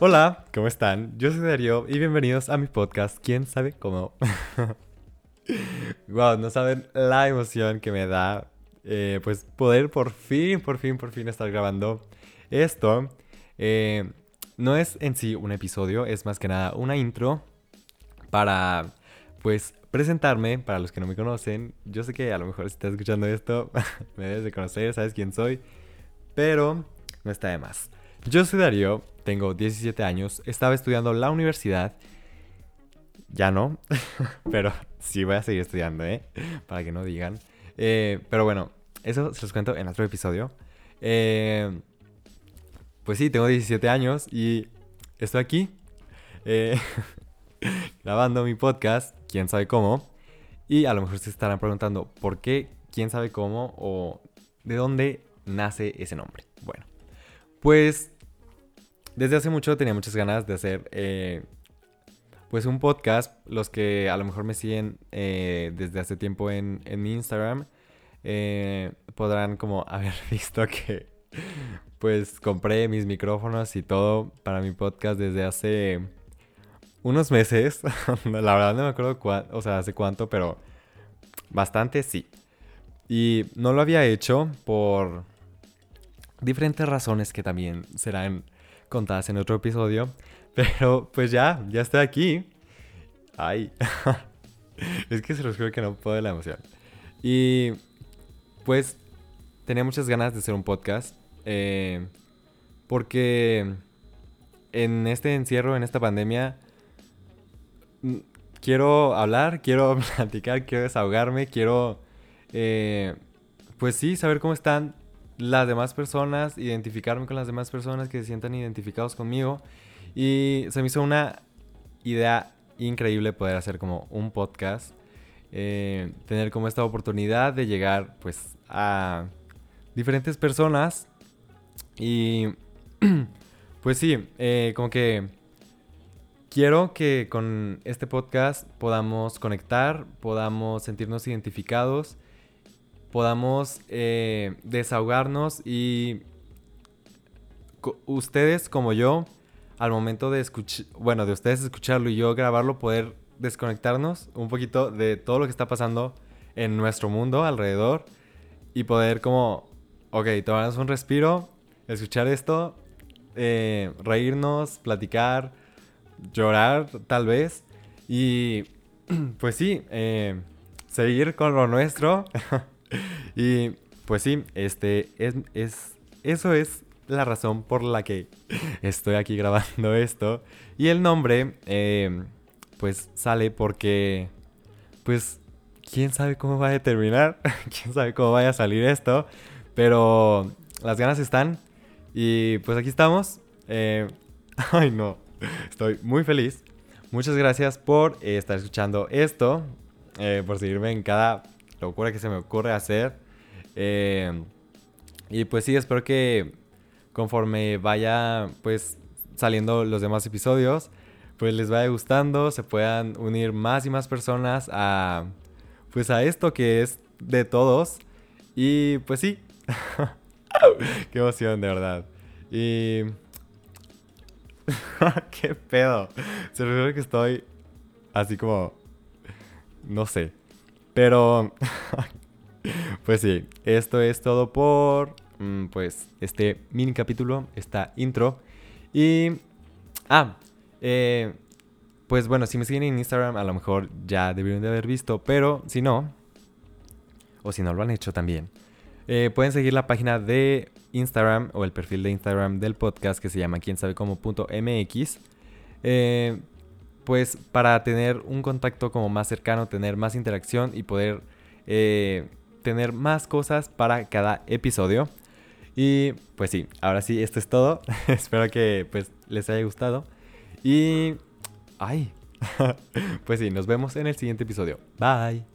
Hola, ¿cómo están? Yo soy Darío y bienvenidos a mi podcast ¿Quién sabe cómo? wow, no saben la emoción que me da eh, pues poder por fin, por fin, por fin estar grabando esto. Eh, no es en sí un episodio, es más que nada una intro para pues presentarme para los que no me conocen. Yo sé que a lo mejor si estás escuchando esto me debes de conocer, sabes quién soy, pero no está de más. Yo soy Darío, tengo 17 años, estaba estudiando la universidad. Ya no, pero sí voy a seguir estudiando, ¿eh? Para que no digan. Eh, pero bueno, eso se los cuento en otro episodio. Eh, pues sí, tengo 17 años y estoy aquí eh, grabando mi podcast, quién sabe cómo. Y a lo mejor se estarán preguntando por qué, quién sabe cómo o de dónde nace ese nombre. Bueno, pues desde hace mucho tenía muchas ganas de hacer eh, pues un podcast. Los que a lo mejor me siguen eh, desde hace tiempo en, mi Instagram eh, podrán como haber visto que pues compré mis micrófonos y todo para mi podcast desde hace unos meses. La verdad no me acuerdo cuánto, o sea, hace cuánto, pero bastante sí. Y no lo había hecho por diferentes razones que también serán contadas en otro episodio. Pero pues ya, ya estoy aquí. Ay. es que se los juro que no puedo la emoción. Y pues tenía muchas ganas de hacer un podcast. Eh, porque en este encierro, en esta pandemia, quiero hablar, quiero platicar, quiero desahogarme, quiero, eh, pues sí, saber cómo están las demás personas, identificarme con las demás personas que se sientan identificados conmigo. Y se me hizo una idea increíble poder hacer como un podcast. Eh, tener como esta oportunidad de llegar pues a diferentes personas. Y pues sí, eh, como que quiero que con este podcast podamos conectar, podamos sentirnos identificados podamos eh, desahogarnos y ustedes como yo, al momento de escuchar, bueno, de ustedes escucharlo y yo grabarlo, poder desconectarnos un poquito de todo lo que está pasando en nuestro mundo alrededor y poder como, ok, tomarnos un respiro, escuchar esto, eh, reírnos, platicar, llorar tal vez y pues sí, eh, seguir con lo nuestro. y pues sí, este es, es, eso es la razón por la que estoy aquí grabando esto. Y el nombre, em, pues sale porque, pues, quién sabe cómo va a terminar, quién sabe cómo vaya a salir esto, pero las ganas están y pues aquí estamos. Eh, ay no, estoy muy feliz. Muchas gracias por estar escuchando esto, eh, por seguirme en cada locura que se me ocurre hacer. Eh, y pues sí, espero que conforme vaya pues saliendo los demás episodios, pues les vaya gustando, se puedan unir más y más personas a pues a esto que es de todos. Y pues sí. Qué emoción, de verdad. Y qué pedo. Se refiere que estoy así como no sé. Pero, pues sí, esto es todo por, mm, pues, este mini capítulo, esta intro. Y, ah, eh, pues bueno, si me siguen en Instagram, a lo mejor ya deberían de haber visto, pero si no, o si no lo han hecho también, eh, pueden seguir la página de Instagram o el perfil de Instagram del podcast que se llama quién sabe cómo .mx. Eh, pues para tener un contacto como más cercano, tener más interacción y poder eh, tener más cosas para cada episodio. Y pues sí, ahora sí, esto es todo. Espero que pues les haya gustado. Y... ¡Ay! pues sí, nos vemos en el siguiente episodio. Bye.